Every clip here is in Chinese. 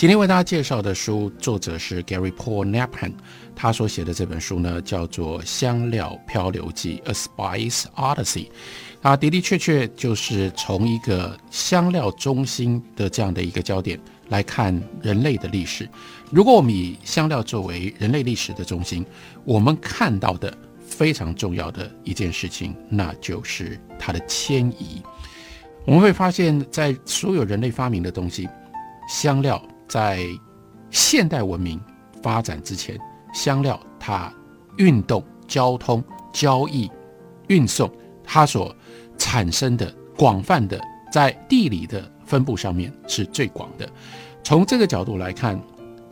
今天为大家介绍的书，作者是 Gary Paul Nabhan，他所写的这本书呢，叫做《香料漂流记》（A Spice Odyssey）。啊，的的确确就是从一个香料中心的这样的一个焦点来看人类的历史。如果我们以香料作为人类历史的中心，我们看到的非常重要的一件事情，那就是它的迁移。我们会发现，在所有人类发明的东西，香料。在现代文明发展之前，香料它运动、交通、交易、运送，它所产生的广泛的在地理的分布上面是最广的。从这个角度来看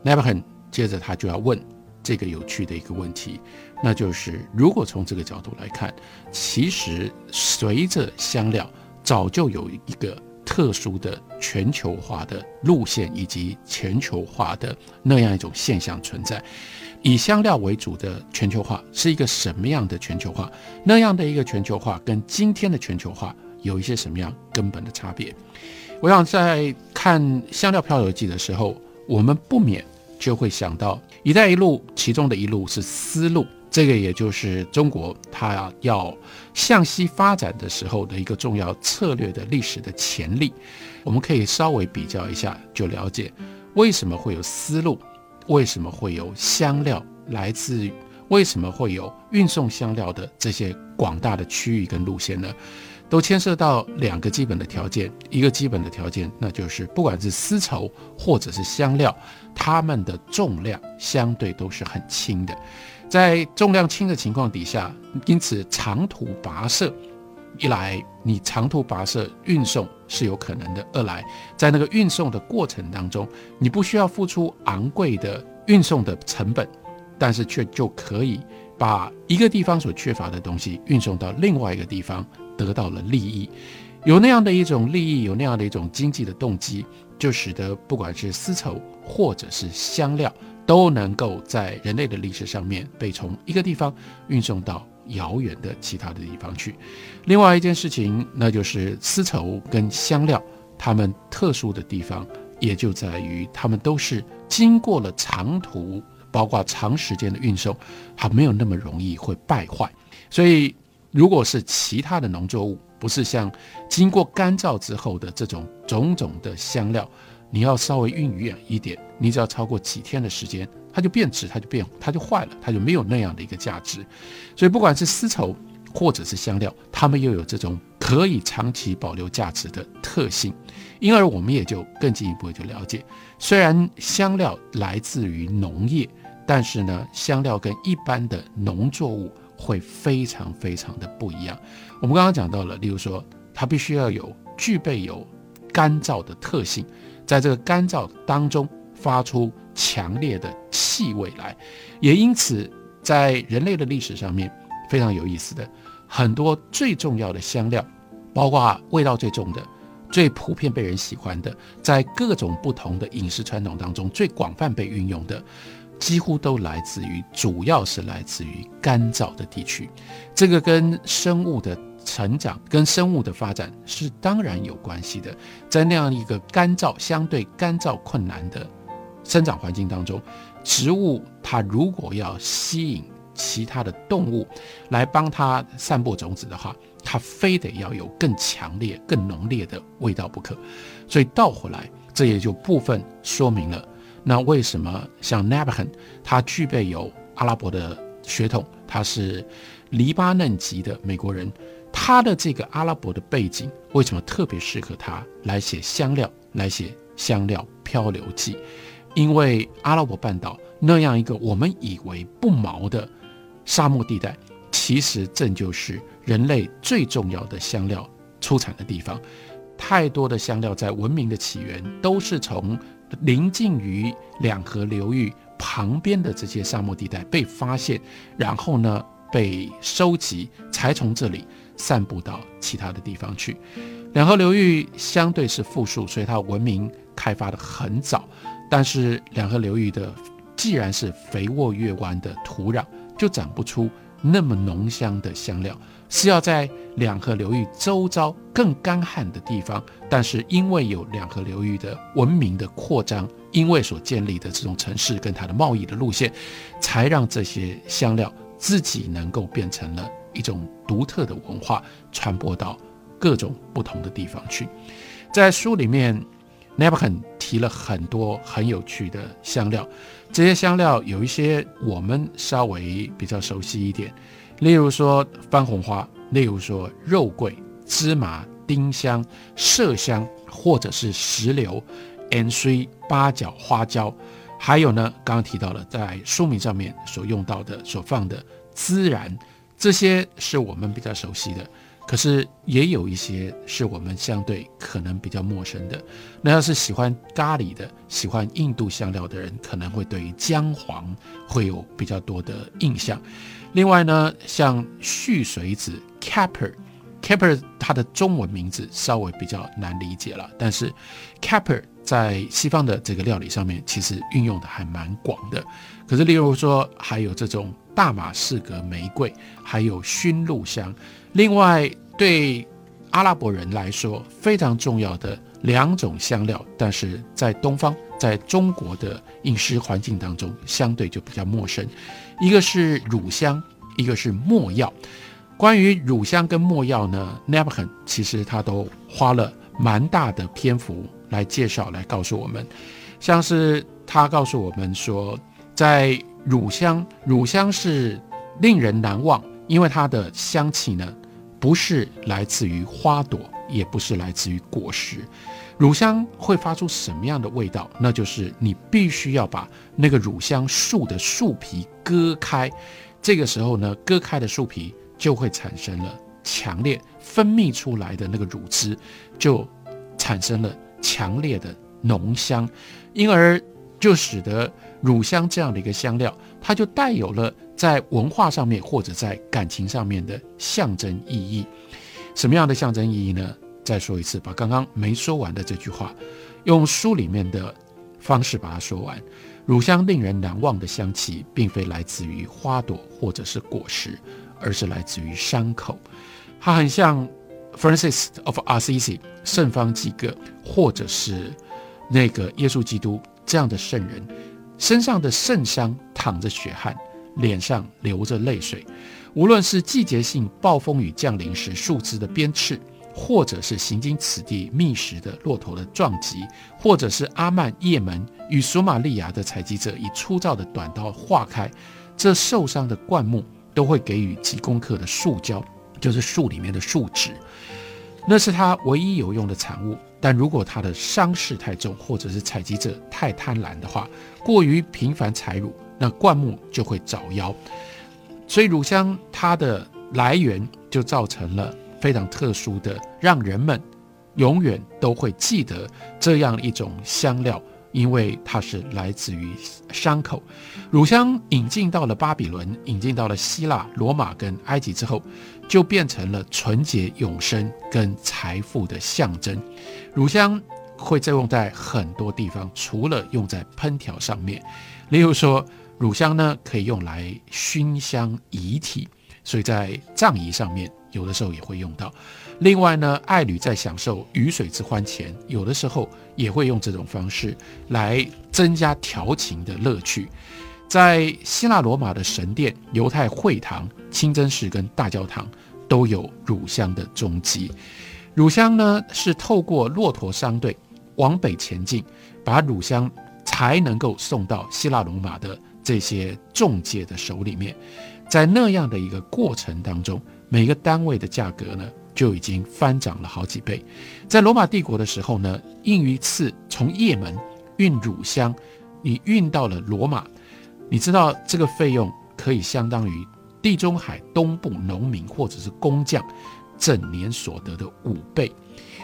n e v e r h a n 接着他就要问这个有趣的一个问题，那就是如果从这个角度来看，其实随着香料早就有一个。特殊的全球化的路线以及全球化的那样一种现象存在，以香料为主的全球化是一个什么样的全球化？那样的一个全球化跟今天的全球化有一些什么样根本的差别？我想在看《香料漂流记》的时候，我们不免就会想到“一带一路”其中的一路是丝路。这个也就是中国它要向西发展的时候的一个重要策略的历史的潜力，我们可以稍微比较一下，就了解为什么会有丝路，为什么会有香料来自，为什么会有运送香料的这些广大的区域跟路线呢？都牵涉到两个基本的条件，一个基本的条件，那就是不管是丝绸或者是香料，它们的重量相对都是很轻的。在重量轻的情况底下，因此长途跋涉，一来你长途跋涉运送是有可能的；二来在那个运送的过程当中，你不需要付出昂贵的运送的成本，但是却就可以把一个地方所缺乏的东西运送到另外一个地方，得到了利益。有那样的一种利益，有那样的一种经济的动机，就使得不管是丝绸或者是香料。都能够在人类的历史上面被从一个地方运送到遥远的其他的地方去。另外一件事情，那就是丝绸跟香料，它们特殊的地方也就在于，它们都是经过了长途，包括长时间的运送，它没有那么容易会败坏。所以，如果是其他的农作物，不是像经过干燥之后的这种种种的香料。你要稍微运远一点，你只要超过几天的时间，它就变质，它就变，它就坏了，它就没有那样的一个价值。所以不管是丝绸或者是香料，它们又有这种可以长期保留价值的特性。因而我们也就更进一步就了解，虽然香料来自于农业，但是呢，香料跟一般的农作物会非常非常的不一样。我们刚刚讲到了，例如说，它必须要有具备有干燥的特性。在这个干燥当中发出强烈的气味来，也因此在人类的历史上面非常有意思的很多最重要的香料，包括味道最重的、最普遍被人喜欢的，在各种不同的饮食传统当中最广泛被运用的，几乎都来自于，主要是来自于干燥的地区。这个跟生物的。成长跟生物的发展是当然有关系的，在那样一个干燥、相对干燥困难的生长环境当中，植物它如果要吸引其他的动物来帮它散播种子的话，它非得要有更强烈、更浓烈的味道不可。所以倒回来，这也就部分说明了，那为什么像 n a b h a n 他具备有阿拉伯的血统，他是黎巴嫩籍的美国人。他的这个阿拉伯的背景，为什么特别适合他来写香料，来写香料漂流记？因为阿拉伯半岛那样一个我们以为不毛的沙漠地带，其实正就是人类最重要的香料出产的地方。太多的香料在文明的起源都是从临近于两河流域旁边的这些沙漠地带被发现，然后呢被收集，才从这里。散布到其他的地方去。两河流域相对是富庶，所以它文明开发的很早。但是两河流域的既然是肥沃月弯的土壤，就长不出那么浓香的香料，是要在两河流域周遭更干旱的地方。但是因为有两河流域的文明的扩张，因为所建立的这种城市跟它的贸易的路线，才让这些香料自己能够变成了一种独特的文化，传播到各种不同的地方去。在书里面 n a b a n 提了很多很有趣的香料，这些香料有一些我们稍微比较熟悉一点，例如说番红花，例如说肉桂、芝麻、丁香、麝香，或者是石榴、N C、八角、花椒，还有呢，刚刚提到了在书名上面所用到的、所放的孜然，这些是我们比较熟悉的。可是也有一些是我们相对可能比较陌生的。那要是喜欢咖喱的、喜欢印度香料的人，可能会对于姜黄会有比较多的印象。另外呢，像絮水子 （caper），caper 它的中文名字稍微比较难理解了，但是 caper 在西方的这个料理上面其实运用的还蛮广的。可是例如说，还有这种大马士革玫瑰，还有熏鹿香。另外，对阿拉伯人来说非常重要的两种香料，但是在东方，在中国的饮食环境当中，相对就比较陌生。一个是乳香，一个是没药。关于乳香跟没药呢 n a b h a n 其实他都花了蛮大的篇幅来介绍，来告诉我们。像是他告诉我们说，在乳香，乳香是令人难忘。因为它的香气呢，不是来自于花朵，也不是来自于果实。乳香会发出什么样的味道？那就是你必须要把那个乳香树的树皮割开，这个时候呢，割开的树皮就会产生了强烈分泌出来的那个乳汁，就产生了强烈的浓香，因而就使得乳香这样的一个香料，它就带有了。在文化上面或者在感情上面的象征意义，什么样的象征意义呢？再说一次，把刚刚没说完的这句话，用书里面的方式把它说完。乳香令人难忘的香气，并非来自于花朵或者是果实，而是来自于伤口。它很像 Francis of Assisi 圣方济各，或者是那个耶稣基督这样的圣人身上的圣伤，淌着血汗。脸上流着泪水，无论是季节性暴风雨降临时树枝的鞭笞，或者是行经此地觅食的骆驼的撞击，或者是阿曼叶门与索马利亚的采集者以粗糙的短刀划开这受伤的灌木，都会给予几公克的树胶，就是树里面的树脂，那是他唯一有用的产物。但如果他的伤势太重，或者是采集者太贪婪的话，过于频繁采乳。那灌木就会早夭，所以乳香它的来源就造成了非常特殊的，让人们永远都会记得这样一种香料，因为它是来自于伤口。乳香引进到了巴比伦，引进到了希腊、罗马跟埃及之后，就变成了纯洁永生跟财富的象征。乳香会再用在很多地方，除了用在烹调上面，例如说。乳香呢，可以用来熏香遗体，所以在葬仪上面有的时候也会用到。另外呢，爱侣在享受鱼水之欢前，有的时候也会用这种方式来增加调情的乐趣。在希腊罗马的神殿、犹太会堂、清真寺跟大教堂都有乳香的踪迹。乳香呢，是透过骆驼商队往北前进，把乳香才能够送到希腊罗马的。这些中介的手里面，在那样的一个过程当中，每个单位的价格呢就已经翻涨了好几倍。在罗马帝国的时候呢，运一次从也门运乳香，你运到了罗马，你知道这个费用可以相当于地中海东部农民或者是工匠整年所得的五倍。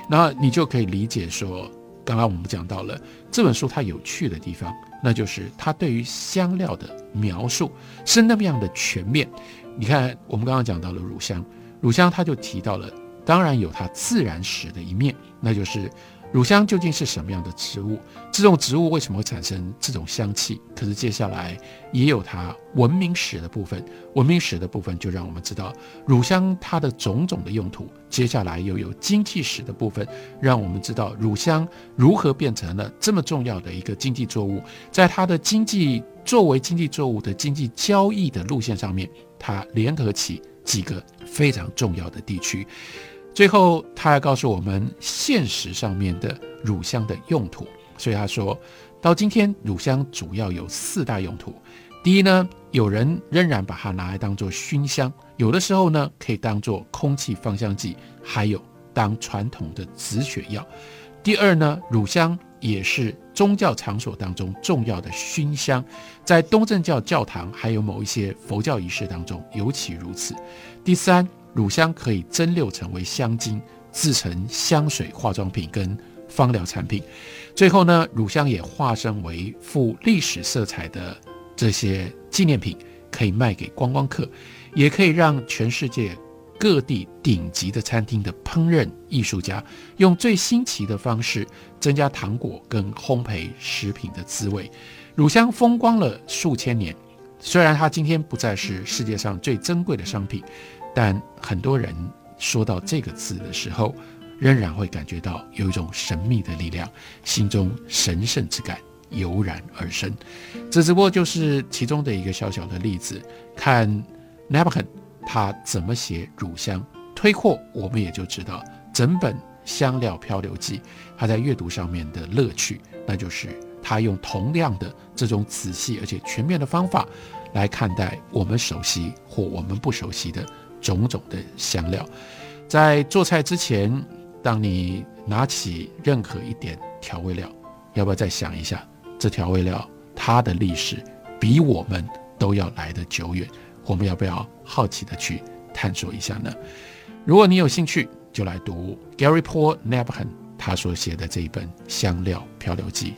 那你就可以理解说，刚刚我们讲到了这本书它有趣的地方。那就是它对于香料的描述是那么样的全面。你看，我们刚刚讲到了乳香，乳香他就提到了，当然有它自然史的一面，那就是乳香究竟是什么样的植物？这种植物为什么会产生这种香气？可是接下来也有它文明史的部分，文明史的部分就让我们知道乳香它的种种的用途。接下来又有经济史的部分，让我们知道乳香如何变成了这么重要的一个经济作物，在它的经济作为经济作物的经济交易的路线上面，它联合起几个非常重要的地区。最后，他还告诉我们现实上面的乳香的用途。所以他说到今天，乳香主要有四大用途。第一呢，有人仍然把它拿来当做熏香，有的时候呢可以当做空气芳香剂，还有当传统的止血药。第二呢，乳香也是宗教场所当中重要的熏香，在东正教教堂还有某一些佛教仪式当中尤其如此。第三。乳香可以蒸馏成为香精，制成香水、化妆品跟芳疗产品。最后呢，乳香也化身为富历史色彩的这些纪念品，可以卖给观光客，也可以让全世界各地顶级的餐厅的烹饪艺术家用最新奇的方式增加糖果跟烘焙食品的滋味。乳香风光了数千年，虽然它今天不再是世界上最珍贵的商品。但很多人说到这个字的时候，仍然会感觉到有一种神秘的力量，心中神圣之感油然而生。这只不过就是其中的一个小小的例子。看 Nabokov 他怎么写乳香，推扩我们也就知道整本《香料漂流记》他在阅读上面的乐趣，那就是他用同样的这种仔细而且全面的方法来看待我们熟悉或我们不熟悉的。种种的香料，在做菜之前，当你拿起任何一点调味料，要不要再想一下，这调味料它的历史比我们都要来得久远？我们要不要好奇的去探索一下呢？如果你有兴趣，就来读 Gary Paul Nabhan 他所写的这一本《香料漂流记》。